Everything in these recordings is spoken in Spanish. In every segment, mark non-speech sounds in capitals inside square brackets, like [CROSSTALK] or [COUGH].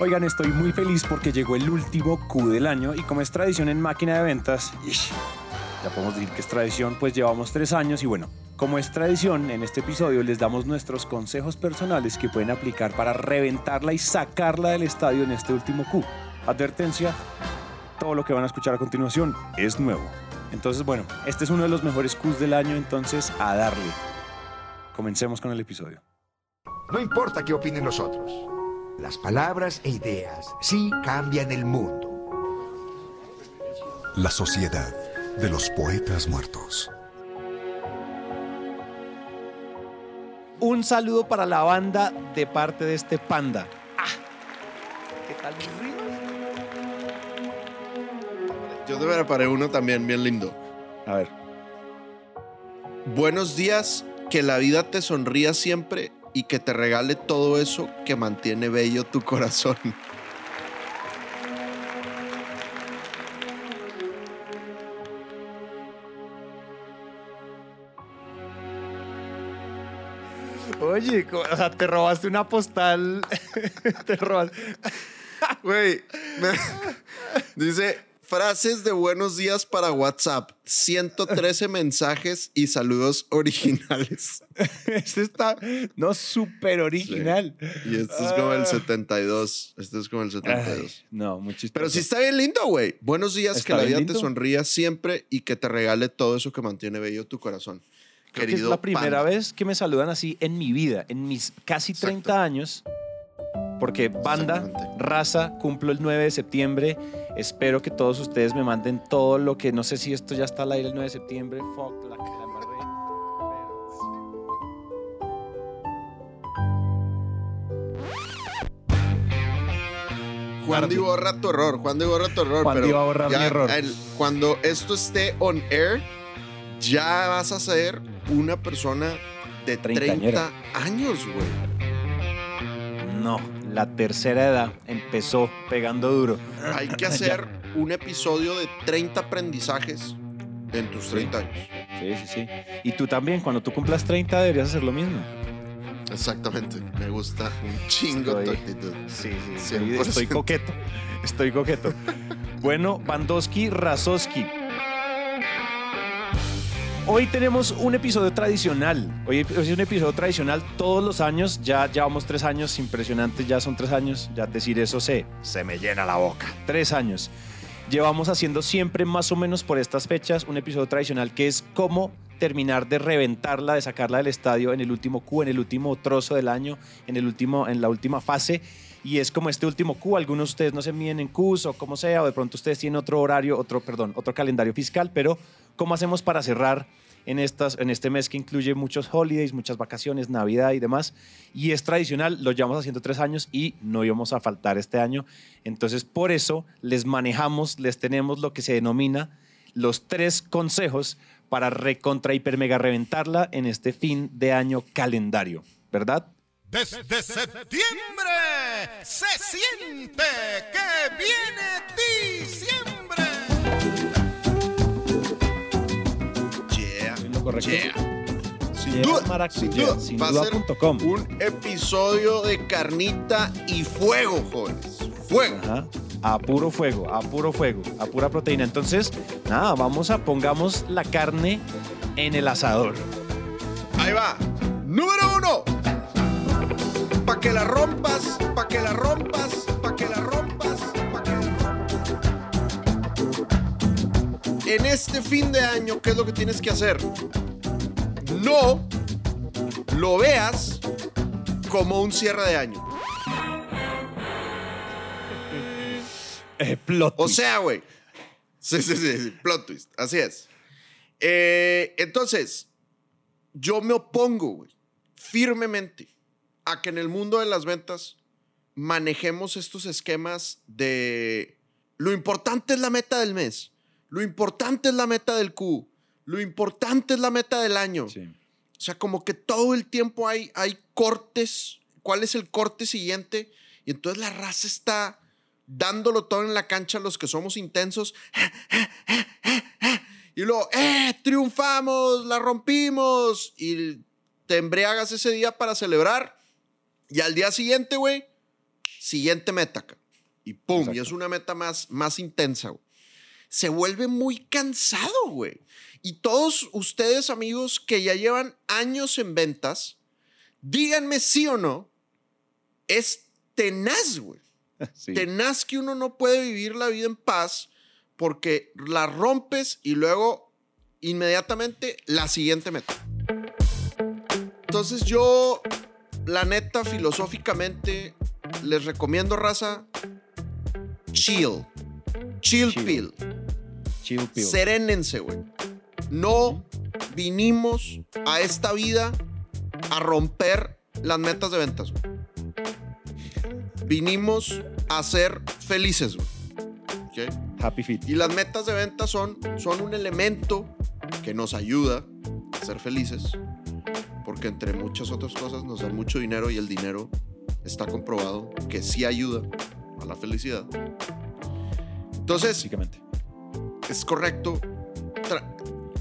Oigan, estoy muy feliz porque llegó el último Q del año y como es tradición en máquina de ventas, ya podemos decir que es tradición, pues llevamos tres años y bueno, como es tradición, en este episodio les damos nuestros consejos personales que pueden aplicar para reventarla y sacarla del estadio en este último Q. Advertencia, todo lo que van a escuchar a continuación es nuevo. Entonces, bueno, este es uno de los mejores Qs del año, entonces a darle. Comencemos con el episodio. No importa qué opinen los otros. Las palabras e ideas sí cambian el mundo. La sociedad de los poetas muertos. Un saludo para la banda de parte de este panda. Ah, ¿Qué tal mis rimas? Yo te preparé uno también bien lindo. A ver. Buenos días, que la vida te sonría siempre y que te regale todo eso que mantiene bello tu corazón. Oye, o sea, te robaste una postal. [LAUGHS] te robaste. Güey, me- [LAUGHS] dice frases de buenos días para WhatsApp, 113 mensajes y saludos originales. [LAUGHS] Este está, no, súper original. Y este es como el Ah. 72. Este es como el 72. Ay, no, muy chistoso. Pero sí está bien lindo, güey. Buenos días, que la vida lindo. te sonría siempre y que te regale todo eso que mantiene bello tu corazón. Creo que Querido es la primera vez que me saludan así en mi vida, en mis casi 30 Exacto. año. Porque banda, raza, cumplo el 9 de septiembre. Espero que todos ustedes me manden todo lo que, no sé si esto ya está al aire el 9 de septiembre. Fuck, la embarré. Juan Di borra tu error, Juan Di borra tu error. Juan pero a borrar ya mi error. el- cuando esto esté on air, ya vas a ser una persona de 30 Treintañera. años, güey. No, la tercera edad empezó pegando duro. Hay que [LAUGHS] hacer un episodio de 30 aprendizajes en tus 30 años. Sí, sí, sí. Y tú también, cuando tú cumplas 30 deberías hacer lo mismo. Exactamente. Me gusta un chingo tu Estoy- actitud. Sí, sí, 100%. estoy coqueto. Estoy coqueto. [LAUGHS] Bueno, Bandowski, Razowski. Hoy tenemos un episodio tradicional. Hoy es un episodio tradicional todos los años. Ya llevamos tres años, impresionante, ya son tres años. Ya decir eso se, se me llena la boca. Tres años. Llevamos haciendo siempre más o menos por estas fechas un episodio tradicional que es cómo terminar de reventarla, de sacarla del estadio en el último Q, en el último trozo del año, en, el último, en la última fase. Y es como este último Q, algunos de ustedes no se miden en Qs o como sea, o de pronto ustedes tienen otro horario, otro, perdón, otro calendario fiscal, pero ¿cómo hacemos para cerrar en, estas, en este mes que incluye muchos holidays, muchas vacaciones, Navidad y demás? Y es tradicional, lo llevamos haciendo tres años y no íbamos a faltar este año. Entonces, por eso les manejamos, les tenemos lo que se denomina los tres consejos para recontra hiper mega reventarla en este fin de año calendario, ¿verdad? Desde septiembre se siente que viene diciembre. Yeah. Yeah. Sin duda, sin duda, sin va a duda ser punto com. un episodio de carnita y fuego, jóvenes. Fuego. Ajá. A puro fuego, a puro fuego, a pura proteína. Entonces, nada, vamos a pongamos la carne en el asador. Ahí va. Número uno. Pa' que la rompas, pa' que la rompas, pa' que la rompas, pa' que la rompas. En este fin de año, ¿qué es lo que tienes que hacer? No lo veas como un cierre de año. [LAUGHS] Eh, plot O sea, güey. Sí, sí, sí, sí, plot twist. Así es. Eh, entonces, yo me opongo, güey, firmemente a que en el mundo de las ventas manejemos estos esquemas de lo importante es la meta del mes, lo importante es la meta del Q, lo importante es la meta del año. Sí. O sea, como que todo el tiempo hay, hay cortes. ¿Cuál es el corte siguiente? Y entonces la raza está dándolo todo en la cancha, los que somos intensos. Y luego, ¡eh! Triunfamos, la rompimos. Y te embriagas ese día para celebrar. Y al día siguiente, güey, siguiente meta, y pum, y es una meta más, más intensa, güey. Se vuelve muy cansado, güey. Y todos ustedes, amigos, que ya llevan años en ventas, díganme sí o no, es tenaz, güey. [LAUGHS] Sí. Tenaz que uno no puede vivir la vida en paz porque la rompes y luego inmediatamente la siguiente meta. Entonces yo, la neta, filosóficamente, les recomiendo, raza, chill. Chill, Chill. pill. Chill pill. Serénense, güey. No vinimos a esta vida a romper las metas de ventas, güey. Vinimos a ser felices, güey. ¿Ok? Happy Feet. Y las metas de ventas son, son un elemento que nos ayuda a ser felices. Porque entre muchas otras cosas nos dan mucho dinero y el dinero está comprobado que sí ayuda a la felicidad. Entonces, Básicamente. es correcto. Tra-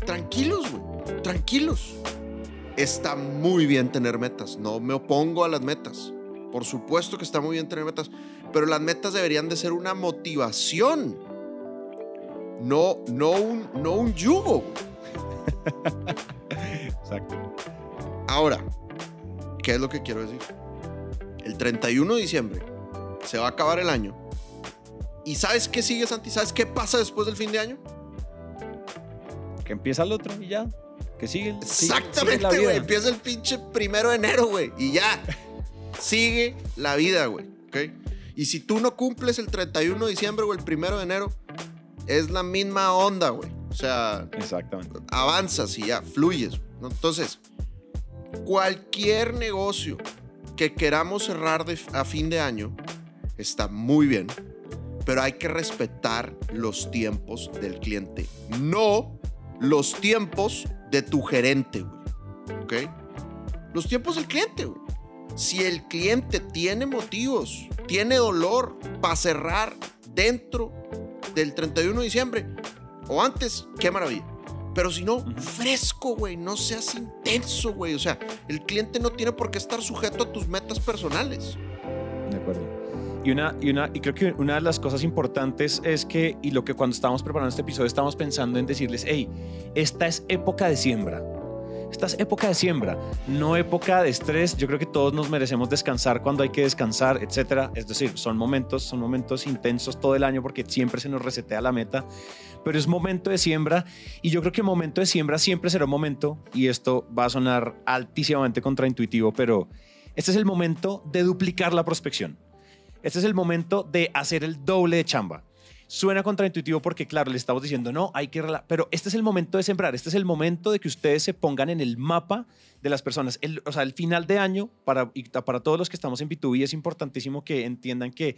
tranquilos, güey. Tranquilos. Está muy bien tener metas. No me opongo a las metas. Por supuesto que está muy bien tener metas. Pero las metas deberían de ser una motivación. No, no, un, no un yugo. [LAUGHS] Exacto. Ahora, ¿qué es lo que quiero decir? El 31 de diciembre se va a acabar el año. ¿Y sabes qué sigue, Santi? ¿Sabes qué pasa después del fin de año? Que empieza el otro y ya. Que sigue. Exactamente, güey. Empieza el pinche primero de enero, güey. Y ya. Sigue la vida, güey. ¿Ok? Y si tú no cumples el 31 de diciembre o el primero de enero, es la misma onda, güey. O sea, Exactamente. avanzas y ya, fluyes. ¿no? Entonces, cualquier negocio que queramos cerrar a fin de año está muy bien, pero hay que respetar los tiempos del cliente, no los tiempos de tu gerente. ¿Ok? Los tiempos del cliente. Si el cliente tiene motivos, tiene dolor para cerrar dentro del 31 de diciembre o antes, qué maravilla. Pero si no, fresco, güey. No seas intenso, güey. O sea, el cliente no tiene por qué estar sujeto a tus metas personales. De acuerdo. Y, una, y, una, y creo que una de las cosas importantes es que, y lo que cuando estábamos preparando este episodio estábamos pensando en decirles, hey, esta es época de siembra. Esta es época de siembra, no época de estrés. Yo creo que todos nos merecemos descansar cuando hay que descansar, etcétera. Es decir, son momentos, son momentos intensos todo el año porque siempre se nos resetea la meta. Pero es momento de siembra y yo creo que momento de siembra siempre será un momento, y esto va a sonar altísimamente contraintuitivo, pero este es el momento de duplicar la prospección. Este es el momento de hacer el doble de chamba. Suena contraintuitivo porque, claro, le estamos diciendo, no, hay que... rela-", Pero este es el momento de sembrar, este es el momento de que ustedes se pongan en el mapa de las personas. El- o sea, el final de año, para, para todos los que estamos en B2B, es importantísimo que entiendan que,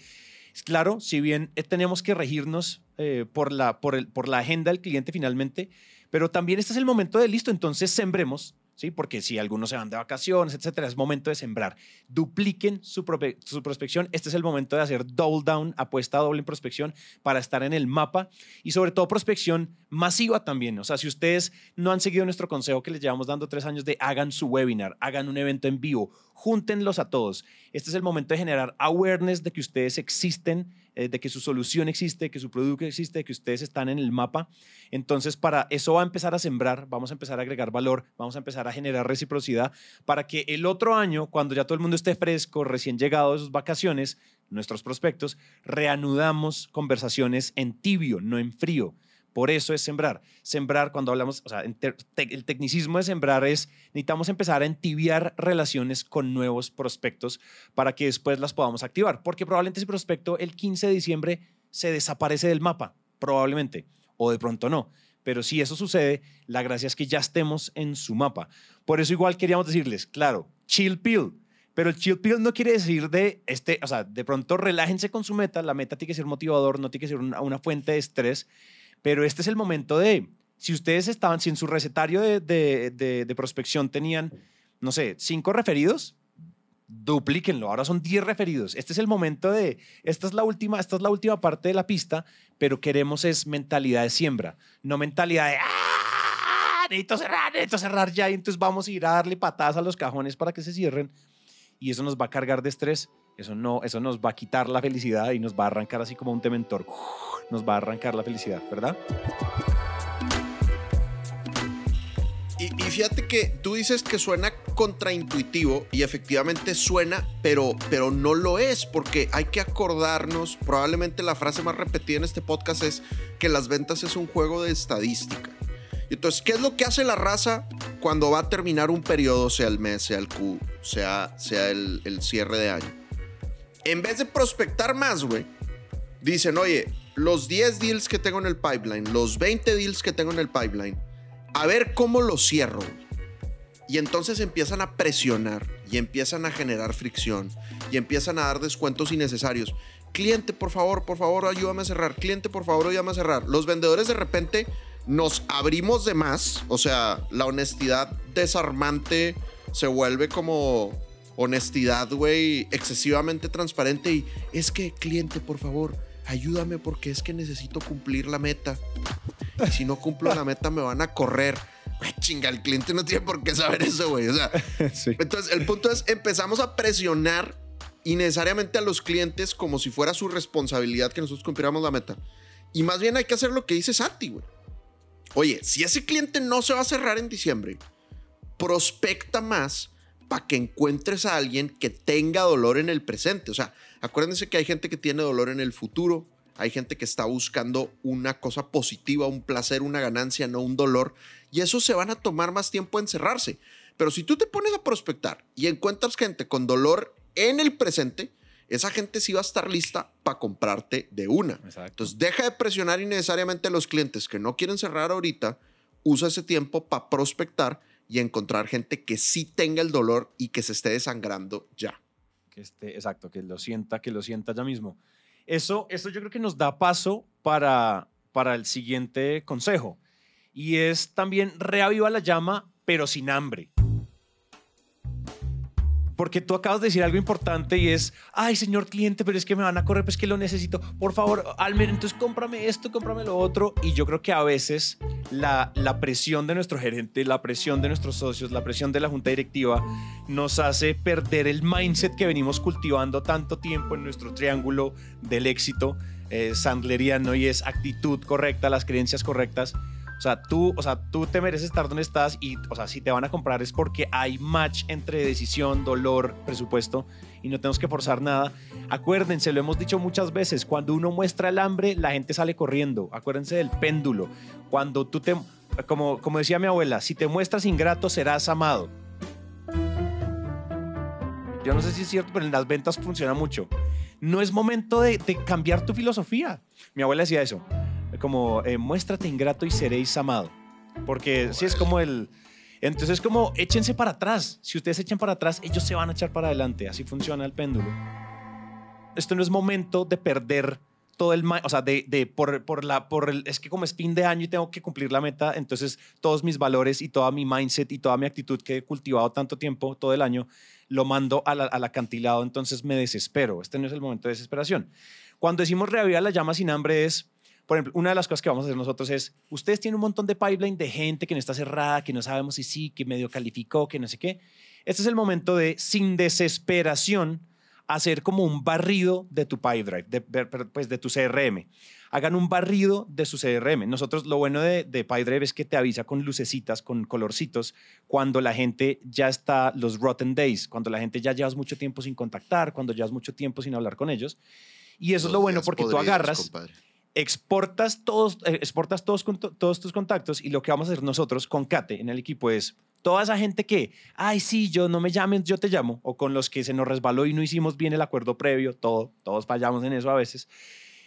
claro, si bien eh, tenemos que regirnos eh, por, la, por, el, por la agenda del cliente finalmente, pero también este es el momento de listo, entonces sembremos, ¿sí? Porque si algunos se van de vacaciones, etcétera, es momento de sembrar. Dupliquen su, su prospección. Este es el momento de hacer double down, apuesta doble en prospección para estar en el mapa y sobre todo prospección masiva también. O sea, si ustedes no han seguido nuestro consejo que les llevamos dando tres años de hagan su webinar, hagan un evento en vivo, júntenlos a todos. Este es el momento de generar awareness de que ustedes existen, eh, de que su solución existe, que su producto existe, que ustedes están en el mapa. Entonces, para eso va a empezar a sembrar, vamos a empezar a agregar valor, vamos a empezar a generar reciprocidad para que el otro año, cuando ya todo el mundo esté fresco, recién llegado de sus vacaciones, nuestros prospectos, reanudamos conversaciones en tibio, no en frío. Por eso es sembrar. Sembrar, cuando hablamos, o sea, el tecnicismo de sembrar es, necesitamos empezar a entibiar relaciones con nuevos prospectos para que después las podamos activar. Porque probablemente ese prospecto el 15 de diciembre se desaparece del mapa, probablemente, o de pronto no. Pero si eso sucede, la gracia es que ya estemos en su mapa. Por eso igual queríamos decirles, claro, chill pill. Pero el chill pill no quiere decir de, este, o sea, de pronto relájense con su meta. La meta tiene que ser motivador, no tiene que ser una, una fuente de estrés. Pero este es el momento de, si ustedes estaban, si en su recetario de, de, de- de prospección tenían, no sé, cinco referidos, duplíquenlo. Ahora son 10 referidos. Este es el momento de, esta es la última, esta es la última parte de la pista, pero queremos es mentalidad de siembra, no mentalidad de, ¡ah! Necesito cerrar, necesito cerrar ya, y entonces vamos a ir a darle patadas a los cajones para que se cierren, y eso nos va a cargar de estrés, eso no, eso nos va a quitar la felicidad y nos va a arrancar así como un tementor. Nos va a arrancar la felicidad, ¿verdad? Y, fíjate que tú dices que suena contraintuitivo y efectivamente suena, pero, pero no lo es, porque hay que acordarnos, probablemente la frase más repetida en este podcast es que las ventas es un juego de estadística. Entonces, ¿qué es lo que hace la raza cuando va a terminar un periodo, sea el mes, sea el Q, sea, sea el cierre de año? En vez de prospectar más, güey, dicen, oye, los 10 deals que tengo en el pipeline, los 20 deals que tengo en el pipeline, a ver cómo los cierro. Y entonces empiezan a presionar y empiezan a generar fricción y empiezan a dar descuentos innecesarios. Cliente, por favor, por favor, ayúdame a cerrar. Cliente, por favor, ayúdame a cerrar. Los vendedores de repente nos abrimos de más. O sea, la honestidad desarmante se vuelve como honestidad, güey, excesivamente transparente. Y es que, cliente, por favor, ayúdame porque es que necesito cumplir la meta. Y si no cumplo la meta, me van a correr. Güey, chinga, el cliente no tiene por qué saber eso, güey. O sea, [LAUGHS] Sí. entonces el punto es, empezamos a presionar innecesariamente a los clientes como si fuera su responsabilidad que nosotros cumpliéramos la meta. Y más bien hay que hacer lo que dice Santi, güey. Oye, si ese cliente no se va a cerrar en diciembre, prospecta más para que encuentres a alguien que tenga dolor en el presente. O sea, acuérdense que hay gente que tiene dolor en el futuro, hay gente que está buscando una cosa positiva, un placer, una ganancia, no un dolor, y eso se van a tomar más tiempo en cerrarse. Pero si tú te pones a prospectar y encuentras gente con dolor en el presente, esa gente sí va a estar lista para comprarte de una. Exacto. Entonces, deja de presionar innecesariamente a los clientes que no quieren cerrar ahorita, usa ese tiempo para prospectar y encontrar gente que sí tenga el dolor y que se esté desangrando ya. Que esté, exacto, que lo sienta, que lo sienta ya mismo. Eso, eso yo creo que nos da paso para, para el siguiente consejo. Y es también reaviva la llama, pero sin hambre. Porque tú acabas de decir algo importante y es, ay, señor cliente, pero es que me van a correr, pues que lo necesito. Por favor, Almer, entonces cómprame esto, cómprame lo otro. Y yo creo que a veces la, la presión de nuestro gerente, la presión de nuestros socios, la presión de la junta directiva nos hace perder el mindset que venimos cultivando tanto tiempo en nuestro triángulo del éxito eh, sandleriano y es actitud correcta, las creencias correctas. O sea, tú, o sea, tú te mereces estar donde estás y, o sea, si te van a comprar es porque hay match entre decisión, dolor, presupuesto y no tenemos que forzar nada. Acuérdense, lo hemos dicho muchas veces, cuando uno muestra el hambre, la gente sale corriendo. Acuérdense del péndulo. Cuando tú te, como, como decía mi abuela, si te muestras ingrato, serás amado. Yo no sé si es cierto, pero en las ventas funciona mucho. No es momento de, de cambiar tu filosofía. Mi abuela decía eso como eh, muéstrate ingrato y seréis amado. Porque si es como el... Entonces como échense para atrás. Si ustedes echan para atrás, ellos se van a echar para adelante. Así funciona el péndulo. Esto no es momento de perder todo el... O sea, de, de por, por la... Por el, es que como es fin de año y tengo que cumplir la meta, entonces todos mis valores y toda mi mindset y toda mi actitud que he cultivado tanto tiempo, todo el año, lo mando a la- al acantilado, entonces me desespero. Este no es el momento de desesperación. Cuando decimos reavivar la llama sin hambre es por ejemplo, una de las cosas que vamos a hacer nosotros es, ustedes tienen un montón de pipeline de gente que no está cerrada, que no sabemos si sí, que medio calificó, que no sé qué. Este es el momento de, sin desesperación, hacer como un barrido de tu pipeline, de, de- pues de tu CRM. Hagan un barrido de su CRM. Nosotros, lo bueno de, de PyDrive es que te avisa con lucecitas, con colorcitos, cuando la gente ya está, los rotten days, cuando la gente ya llevas mucho tiempo sin contactar, cuando llevas mucho tiempo sin hablar con ellos. Y eso es lo Los bueno porque tú agarras, compadre. Exportas todos, eh, exportas todos, todos tus contactos y lo que vamos a hacer nosotros con Kate en el equipo es toda esa gente que, ay, sí, yo no me llamen, yo te llamo, o con los que se nos resbaló y no hicimos bien el acuerdo previo, todo, todos fallamos en eso a veces.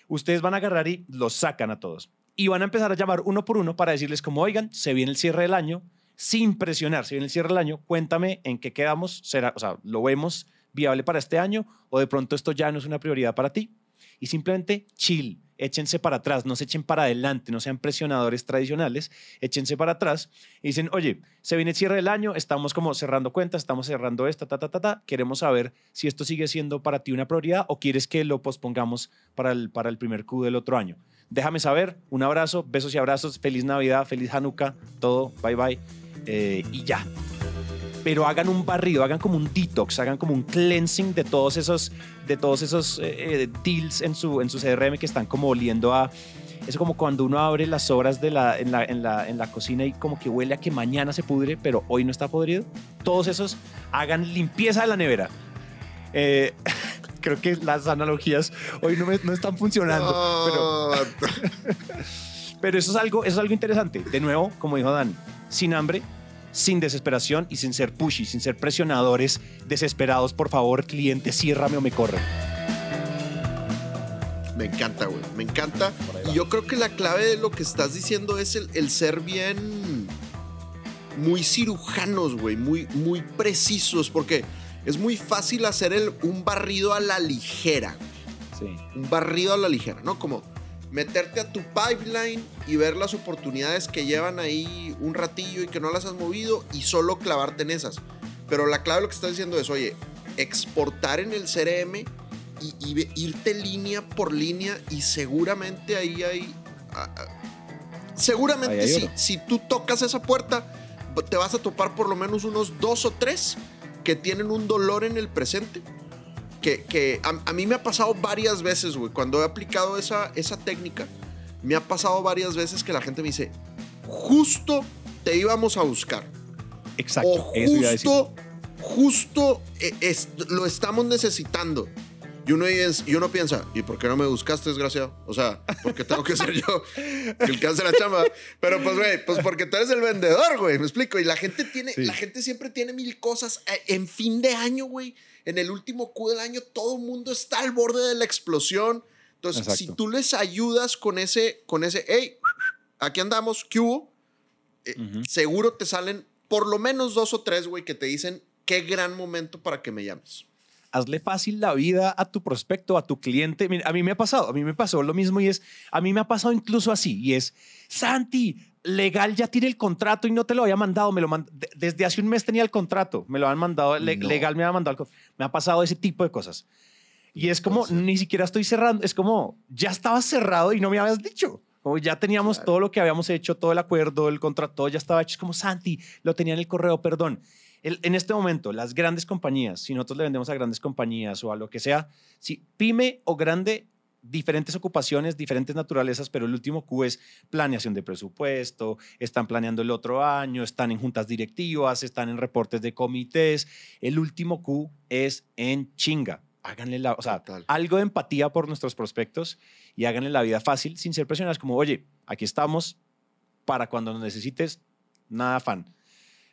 Ustedes van a agarrar y los sacan a todos. Y van a empezar a llamar uno por uno para decirles como, oigan, se viene el cierre del año, sin presionar, se viene el cierre del año, cuéntame en qué quedamos, será, o sea, lo vemos viable para este año o de pronto esto ya no es una prioridad para ti y simplemente chill, échense para atrás, no se echen para adelante, no sean presionadores tradicionales, échense para atrás y dicen, oye, se viene el cierre del año, estamos como cerrando cuentas, estamos cerrando esta, ta, ta, ta, ta, queremos saber si esto sigue siendo para ti una prioridad o quieres que lo pospongamos para el, para el primer Q del otro año. Déjame saber, un abrazo, besos y abrazos, feliz Navidad, feliz Hanukkah, todo, bye bye, eh, y ya. Pero hagan un barrido, hagan como un detox, hagan como un cleansing de todos esos, de todos esos eh, eh, deals en su, en su CRM que están como oliendo a... Es como cuando uno abre las obras de la, en, la, en, la, en la cocina y como que huele a que mañana se pudre, pero hoy no está podrido. Todos esos hagan limpieza de la nevera. Eh, [LAUGHS] creo que las analogías hoy no, me- no están funcionando, pero, [LAUGHS] pero eso, es algo, eso es algo interesante. De nuevo, como dijo Dan, sin hambre, sin desesperación y sin ser pushy, sin ser presionadores, desesperados, por favor, cliente, ciérrame o me corre. Me encanta, güey. Me encanta. Y yo creo que la clave de lo que estás diciendo es el, el ser bien. Muy cirujanos, güey. Muy, muy precisos. Porque es muy fácil hacer el, un barrido a la ligera. Sí. Un barrido a la ligera, ¿no? Como meterte a tu pipeline y ver las oportunidades que llevan ahí un ratillo y que no las has movido y solo clavarte en esas. Pero la clave de lo que estás diciendo es, oye, exportar en el CRM y, irte línea por línea y seguramente ahí hay... ah, seguramente Ahí hay sí, oro. si tú tocas esa puerta, te vas a topar por lo menos unos dos o tres que tienen un dolor en el presente. Que, que a, a mí me ha pasado varias veces, güey, cuando he aplicado esa, esa técnica, me ha pasado varias veces que la gente me dice, justo te íbamos a buscar. Exacto. O justo, justo eh, es- lo estamos necesitando. Y uno, y uno piensa, ¿y por qué no me buscaste, desgraciado? O sea, ¿por qué tengo que ser yo el que hace la chamba? Pero pues, güey, pues porque tú eres el vendedor, güey, me explico. Y la gente tiene, Sí. la gente siempre tiene mil cosas. Eh, En fin de año, güey, en el último Q del año, todo el mundo está al borde de la explosión. Entonces, Exacto. si tú les ayudas con ese, con ese, hey, aquí andamos, ¿qué hubo? Eh, seguro te salen por lo menos dos o tres, güey, que te dicen qué gran momento para que me llames. hazle fácil la vida a tu prospecto, a tu cliente. Mira, a mí me ha pasado, a mí me pasó lo mismo y es, a mí me ha pasado incluso así y es, Santi, legal ya tiene el contrato y no te lo había mandado, me lo mand- desde hace un mes tenía el contrato, me lo han mandado, le- No. legal me ha mandado, el me ha pasado ese tipo de cosas. Y es como, ni siquiera estoy cerrando, es como, ya estaba cerrado y no me habías dicho. Como ya teníamos Claro. todo lo que habíamos hecho, todo el acuerdo, el contrato, ya estaba hecho. Es como, Santi, lo tenía en el correo, perdón. El- en este momento, las grandes compañías, si nosotros le vendemos a grandes compañías o a lo que sea, si pyme o grande, diferentes ocupaciones, diferentes naturalezas, pero el último Q es planeación de presupuesto, están planeando el otro año, están en juntas directivas, están en reportes de comités. El último Q es en chinga. Háganle la, o sea, Total. algo de empatía por nuestros prospectos y háganle la vida fácil sin ser presionados como, oye, aquí estamos para cuando nos necesites, nada fan.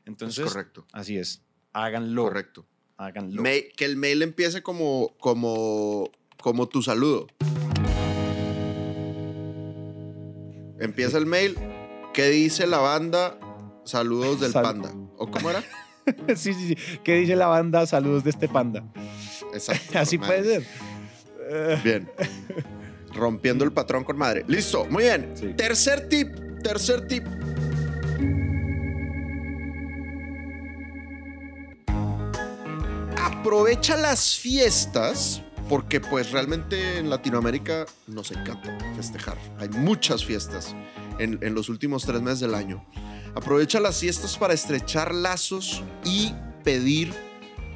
Entonces, es correcto. Así es. Háganlo. Correcto. Háganlo. Que el mail empiece como, como, como tu saludo. Empieza el mail. ¿Qué dice la banda? Saludos del Sal- panda. ¿O cómo era? [LAUGHS] sí, sí, sí. ¿Qué dice la banda? Saludos de este panda. Exacto. [LAUGHS] Así madre. puede ser. [LAUGHS] Bien. Rompiendo el patrón con madre. Listo. Muy bien. Sí. Tercer tip. Tercer tip. Aprovecha las fiestas porque pues realmente en Latinoamérica nos encanta festejar. Hay muchas fiestas en, en los últimos tres meses del año. Aprovecha las fiestas para estrechar lazos y pedir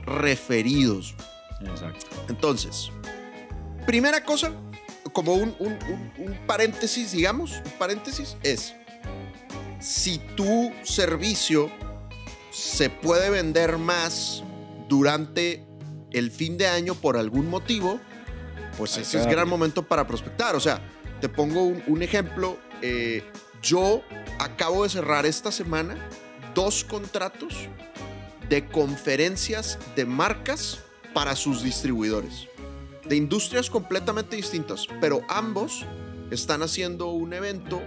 referidos. Exacto. Entonces, primera cosa, como un, un- un- un paréntesis, digamos, un paréntesis, es, si tu servicio se puede vender más durante el fin de año por algún motivo, pues ese es gran momento para prospectar. O sea, te pongo un, un ejemplo. eh, yo acabo de cerrar esta semana dos contratos de conferencias de marcas para sus distribuidores. De industrias completamente distintas, pero ambos están haciendo un evento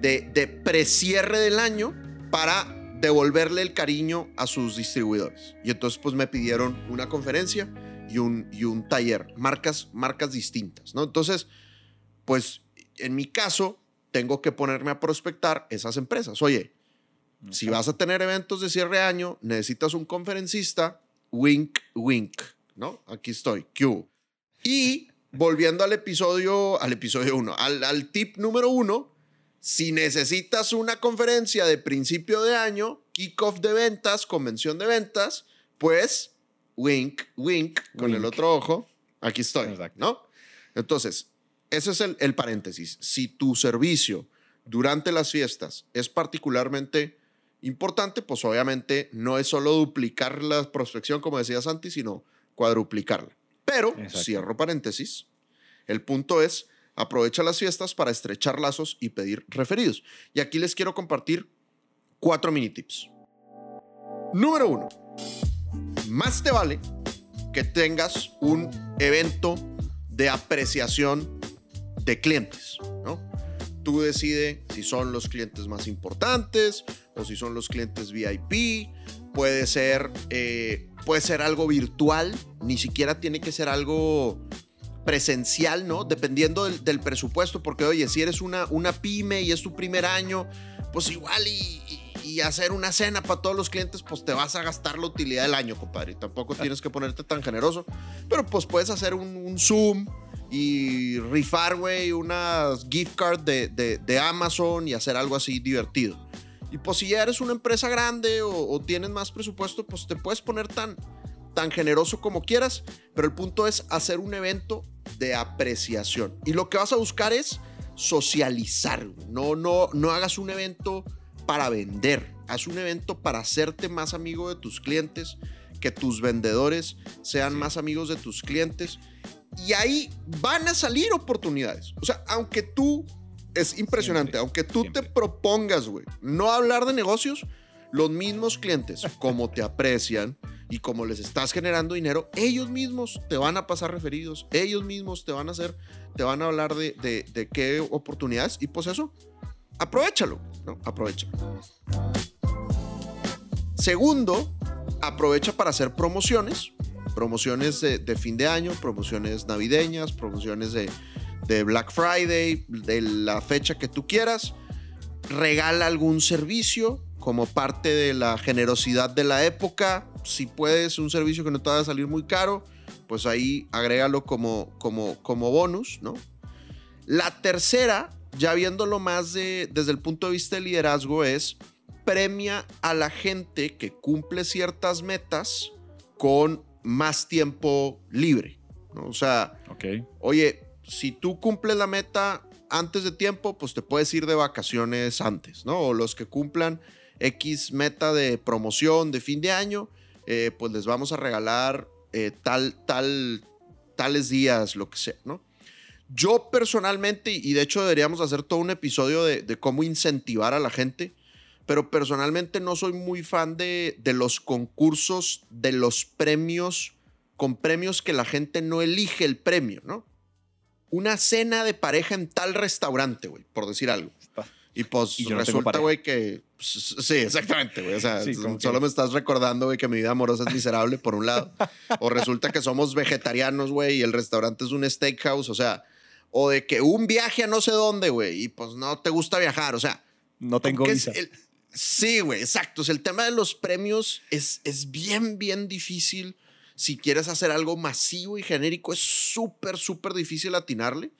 de, de precierre del año para devolverle el cariño a sus distribuidores. Y entonces pues me pidieron una conferencia y un, y un taller, marcas, marcas distintas, ¿no? Entonces, pues en mi caso, tengo que ponerme a prospectar esas empresas. Oye, si vas a tener eventos de cierre de año, necesitas un conferencista, wink, wink, ¿no? Aquí estoy, Q. Y volviendo al episodio, al episodio 1, al, al tip número uno, Si necesitas una conferencia de principio de año, kickoff de ventas, convención de ventas, pues wink, wink, con el otro ojo, aquí estoy, Exacto. ¿no? Entonces, ese es el, el paréntesis. Si tu servicio durante las fiestas es particularmente importante, pues obviamente no es solo duplicar la prospección, como decía Santi, sino cuadruplicarla. Pero, Exacto. cierro paréntesis, el punto es, aprovecha las fiestas para estrechar lazos y pedir referidos. Y aquí les quiero compartir cuatro mini tips. Número uno, más te vale que tengas un evento de apreciación de clientes, ¿no? Tú decides si son los clientes más importantes o si son los clientes VIP. Puede ser, eh, puede ser algo virtual, ni siquiera tiene que ser algo presencial, ¿no? Dependiendo del, del presupuesto, porque oye, si eres una, una pyme y es tu primer año, pues igual y, y- y hacer una cena para todos los clientes, pues te vas a gastar la utilidad del año, compadre. Y tampoco tienes que ponerte tan generoso, pero pues puedes hacer un, un Zoom y rifar, güey, unas gift card de, de- de Amazon y hacer algo así divertido. Y pues si ya eres una empresa grande o, o tienes más presupuesto, pues te puedes poner tan, tan generoso como quieras, pero el punto es hacer un evento de apreciación. Y lo que vas a buscar es socializar. No, no, no hagas un evento para vender. Haz un evento para hacerte más amigo de tus clientes, que tus vendedores sean más amigos de tus clientes. Y ahí van a salir oportunidades. O sea, aunque tú, es impresionante, Siempre, aunque tú siempre. te propongas, güey, no hablar de negocios, los mismos clientes, como te aprecian y como les estás generando dinero, ellos mismos te van a pasar referidos, ellos mismos te van a hacer, te van a hablar de, qué oportunidades y pues eso, aprovechalo, ¿no? Aprovechalo. Segundo, aprovecha para hacer promociones, promociones de, de fin de año, promociones navideñas, promociones de, de Black Friday, de la fecha que tú quieras. Regala algún servicio como parte de la generosidad de la época. Si puedes, un servicio que no te va a salir muy caro, pues ahí agrégalo como, como, como bonus, ¿no? La tercera, ya viéndolo más de, desde el punto de vista de liderazgo, es premia a la gente que cumple ciertas metas con más tiempo libre. ¿no? O sea, oye, si tú cumples la meta antes de tiempo, pues te puedes ir de vacaciones antes, ¿no? O los que cumplan X meta de promoción de fin de año, eh, pues les vamos a regalar eh, tal, tal, tales días, lo que sea, ¿no? Yo personalmente, y de hecho deberíamos hacer todo un episodio de, cómo incentivar a la gente, pero personalmente no soy muy fan de, de los concursos, de los premios, con premios que la gente no elige el premio, ¿no? Una cena de pareja en tal restaurante, güey, por decir algo. Y pues Y resulta, güey, que... pues, Sí, exactamente, güey. O sea, Sí, como que- solo me estás recordando, güey, que mi vida amorosa es miserable, por un lado. O resulta que somos vegetarianos, güey, y el restaurante es un steakhouse, o sea... O de que un viaje a no sé dónde, güey, y pues no te gusta viajar, o sea... No tengo visa. el- sí, güey, exacto. O sea, el tema de los premios es, es bien, bien difícil. Si quieres hacer algo masivo y genérico, es súper, súper difícil atinarle.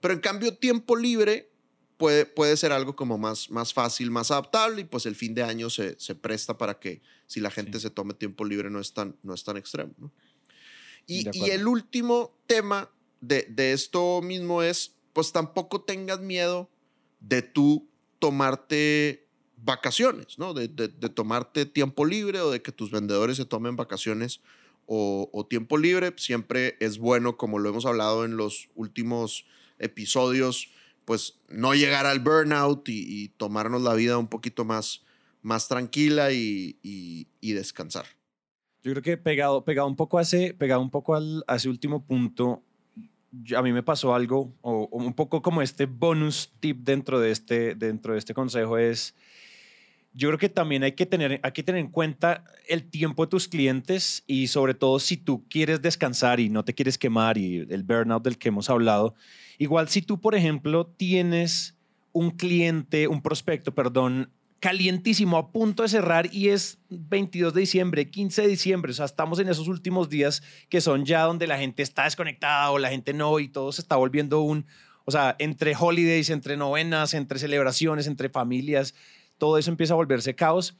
Pero en cambio, tiempo libre puede, puede ser algo como más, más fácil, más adaptable. Y pues el fin de año se, se presta para que si la gente Sí. se tome tiempo libre no es tan, no es tan extremo. ¿no? Y, y el último tema de, de esto mismo es, pues tampoco tengas miedo de tú tomarte vacaciones, ¿no? De, de- de tomarte tiempo libre o de que tus vendedores se tomen vacaciones o, o tiempo libre. Siempre es bueno, como lo hemos hablado en los últimos episodios, pues no llegar al burnout y, tomarnos la vida un poquito más, más tranquila y, y- descansar. Yo creo que pegado, pegado un poco a ese, pegado un poco al, a último punto, a mí me pasó algo, o, o un poco como este bonus tip dentro de este, dentro de este consejo es, yo creo que también hay que, tener, hay tener en cuenta el tiempo de tus clientes y sobre todo si tú quieres descansar y no te quieres quemar y el burnout del que hemos hablado, igual si tú, por ejemplo, tienes un cliente, un prospecto, perdón, calientísimo, a punto de cerrar y es 22 de diciembre, 15 de diciembre, o sea, estamos en esos últimos días que son ya donde la gente está desconectada o la gente no y todo se está volviendo un, O sea, entre holidays, entre novenas, entre celebraciones, entre familias, todo eso empieza a volverse caos.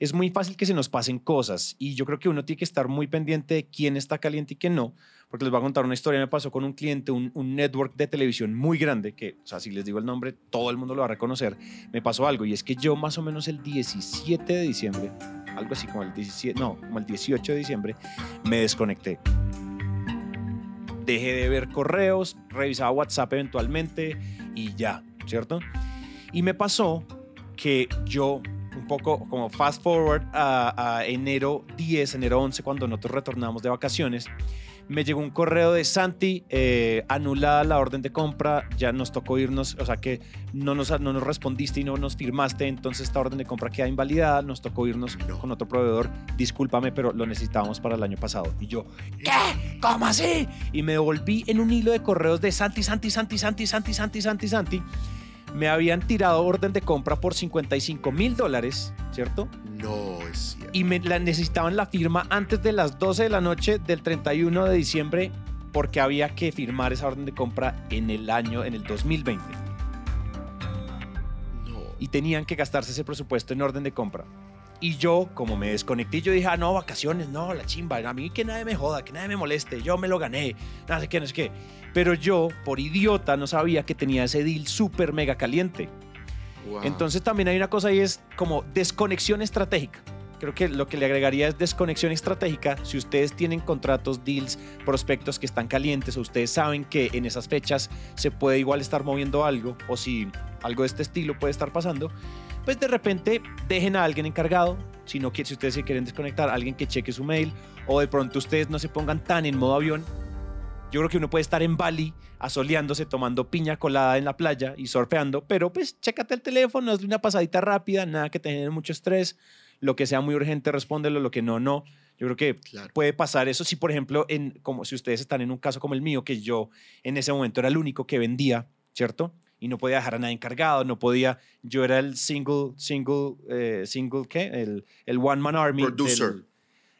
Es muy fácil que se nos pasen cosas y yo creo que uno tiene que estar muy pendiente de quién está caliente y quién no, porque les voy a contar una historia. Me pasó con un cliente, un, un network de televisión muy grande, que, o sea, si les digo el nombre, todo el mundo lo va a reconocer. Me pasó algo y es que yo más o menos el 17 de diciembre, algo así como el 17, no, como el 18 de diciembre, me desconecté dejé de ver correos, revisaba WhatsApp eventualmente y ya, ¿cierto? Y me pasó que yo, un poco como fast forward a, a enero 10, enero 11, cuando nosotros retornamos de vacaciones, me llegó un correo de Santi, eh, anulada la orden de compra, ya nos tocó irnos, o sea que no nos, no nos respondiste y no nos firmaste, entonces esta orden de compra queda invalidada, nos tocó irnos con otro proveedor, discúlpame, pero lo necesitábamos para el año pasado. Y yo, ¿qué? ¿Cómo así? Y me devolví en un hilo de correos de Santi, Santi, Santi, Santi, Santi, Santi, Santi, Santi. Me habían tirado orden de compra por 55 mil dólares, ¿cierto? No, es cierto. y me la necesitaban la firma antes de las 12 de la noche del 31 de diciembre porque había que firmar esa orden de compra en el año, en el 2020. No. Y tenían que gastarse ese presupuesto en orden de compra. Y yo, como me desconecté, yo dije, ah, no, vacaciones, no, la chimba, a mí que nadie me joda, que nadie me moleste, yo me lo gané, no sé qué, no sé qué. Pero yo, por idiota, no sabía que tenía ese deal súper mega caliente. Wow. Entonces también hay una cosa y es como desconexión estratégica. Creo que lo que le agregaría es desconexión estratégica. Si ustedes tienen contratos, deals, prospectos que están calientes o ustedes saben que en esas fechas se puede igual estar moviendo algo o si algo de este estilo puede estar pasando, pues de repente dejen a alguien encargado. Si, no, si ustedes se quieren desconectar, alguien que cheque su mail o de pronto ustedes no se pongan tan en modo avión. Yo creo que uno puede estar en Bali asoleándose, tomando piña colada en la playa y surfeando, pero pues chécate el teléfono, hazle una pasadita rápida, nada que te genere mucho estrés. Lo que sea muy urgente, respóndelo, lo que no, no. Yo creo que Claro. puede pasar eso si, por ejemplo, en, como si ustedes están en un caso como el mío, que yo en ese momento era el único que vendía, ¿cierto? Y no podía dejar a nadie encargado, no podía, yo era el single, single, eh, single, ¿qué? El, el one man army. del- Producer.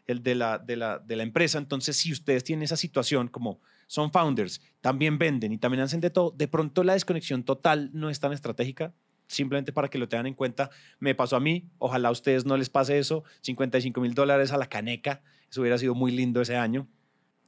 el de la, de, la, de la empresa. Entonces, si ustedes tienen esa situación, como son founders, también venden y también hacen de todo, de pronto la desconexión total no es tan estratégica. Simplemente para que lo tengan en cuenta, me pasó a mí. Ojalá a ustedes no les pase eso. 55 mil dólares a la caneca. Eso hubiera sido muy lindo ese año.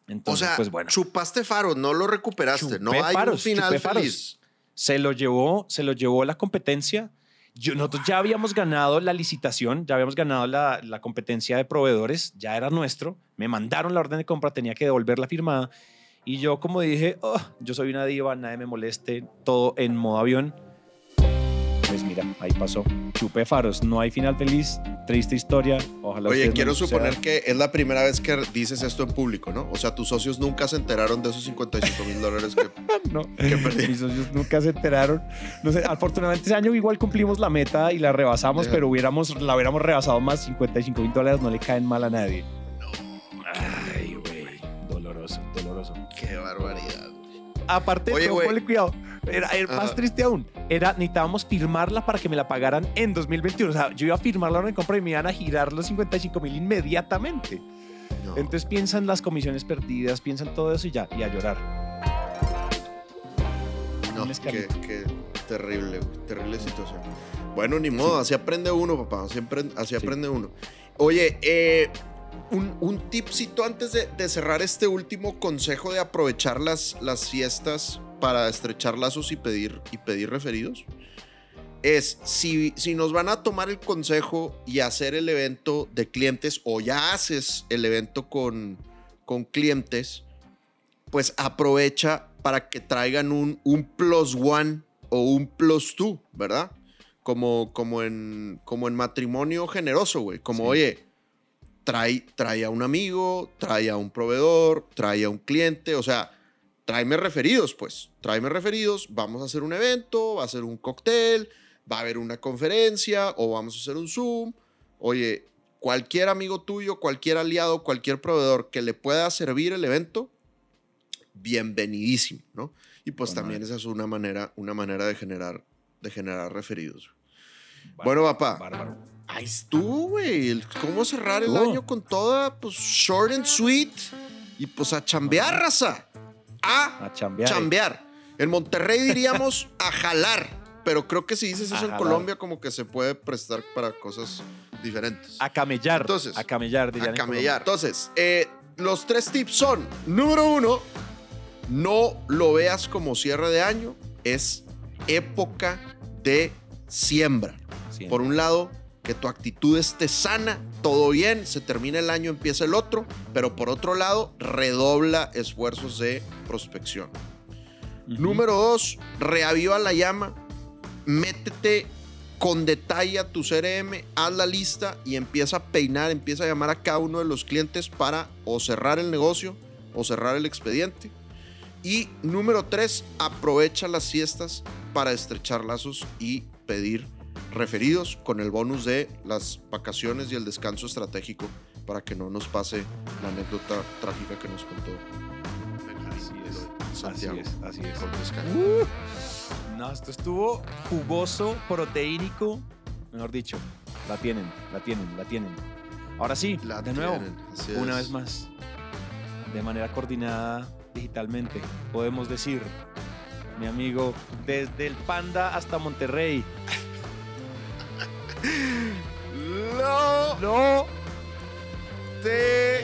O Entonces, sea, pues bueno. chupaste faro, no lo recuperaste. no hay un faros, final chupé faros. feliz. se lo llevó, se lo llevó la competencia. Yo, nosotros ya habíamos ganado la licitación, ya habíamos ganado la, la competencia de proveedores, ya era nuestro. Me mandaron la orden de compra, tenía que devolver la firmada. Y yo, como dije, "Oh, yo soy una diva, nadie me moleste, todo en modo avión. Pues mira, ahí pasó. Chupé faros, no hay final feliz, triste historia. Ojalá Oye, no quiero suponer que es la primera vez que dices esto en público, ¿no? O sea, tus socios nunca se enteraron de esos 55 mil dólares que... [LAUGHS] No, perdí. [LAUGHS] mis socios nunca se enteraron. No sé, afortunadamente ese año igual cumplimos la meta y la rebasamos, pero hubiéramos, la hubiéramos rebasado más 55 mil dólares, no le caen mal a nadie. Ay, güey, doloroso, doloroso. Qué barbaridad. Aparte, pero güey. ponle cuidado, era, era más Ajá. triste aún. Era, necesitábamos firmarla para que me la pagaran en 2021. O sea, yo iba a firmar la orden de compra y me iban a girar los 55 mil inmediatamente. No. Entonces piensan las comisiones perdidas, piensan todo eso y ya, y a llorar. No, qué, qué terrible, terrible situación. Bueno, ni modo, así aprende uno, papá, así, aprende, así Sí. aprende uno. Oye, eh, un, un tipcito antes de, de cerrar este último consejo de aprovechar las, las fiestas para estrechar lazos y pedir, y pedir referidos. Es, si, si nos van a tomar el consejo y hacer el evento de clientes o ya haces el evento con, con clientes, pues aprovecha para que traigan un, un plus one o un plus two, ¿verdad? Como, como, en, como en matrimonio generoso, güey. Como, Sí. oye, trae, trae a un amigo, trae a un proveedor, trae a un cliente, o sea, tráeme referidos, pues. Tráeme referidos, vamos a hacer un evento, va a ser un cóctel, va a haber una conferencia o vamos a hacer un Zoom. Oye, cualquier amigo tuyo, cualquier aliado, cualquier proveedor que le pueda servir el evento, bienvenidísimo, ¿no? Y pues también esa es una manera, una manera de generar, de generar referidos. Bueno, papá. Bárbaro. Ahí estuvo, güey. ¿Cómo cerrar el año con toda, pues, short and sweet? Y pues a chambear, raza. A A chambear. chambear. En Monterrey diríamos [LAUGHS] a jalar, pero creo que si dices A eso en jalar. Colombia, como que se puede prestar para cosas diferentes. A camellar. Entonces, a camellar, a dirían en camellar. Entonces, eh, los tres tips son, número uno, no lo veas como cierre de año, es época de siembra. Por un lado, que tu actitud esté sana, todo bien, se termina el año, empieza el otro, pero por otro lado, redobla esfuerzos de prospección. Número dos, reaviva la llama, métete con detalle a tu CRM, haz la lista y empieza a peinar, empieza a llamar a cada uno de los clientes para o cerrar el negocio o cerrar el expediente. Y número tres, aprovecha las fiestas para estrechar lazos y pedir referidos con el bonus de las vacaciones y el descanso estratégico para que no nos pase la anécdota trágica que nos contó Así es. Santiago. Así es, así es. Uh, no, esto estuvo jugoso, proteínico. Mejor dicho, la tienen, la tienen, la tienen. Ahora sí, La de nuevo, tienen, una es. vez más, de manera coordinada digitalmente, podemos decir, mi amigo, desde el Panda hasta Monterrey. No No te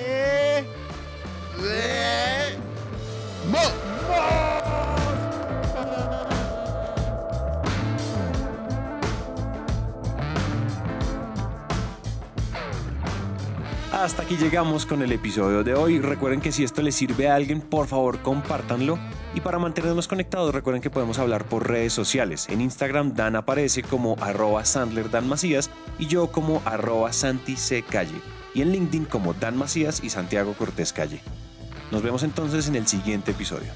Hasta aquí llegamos con el episodio de hoy. Recuerden que si esto les sirve a alguien, por favor compártanlo. Y para mantenernos conectados, recuerden que podemos hablar por redes sociales. En Instagram, Dan aparece como arroba Sandler Dan Macías y yo como arroba Santi C. Calle. Y en LinkedIn como Dan Macías y Santiago Cortés Calle. Nos vemos entonces en el siguiente episodio.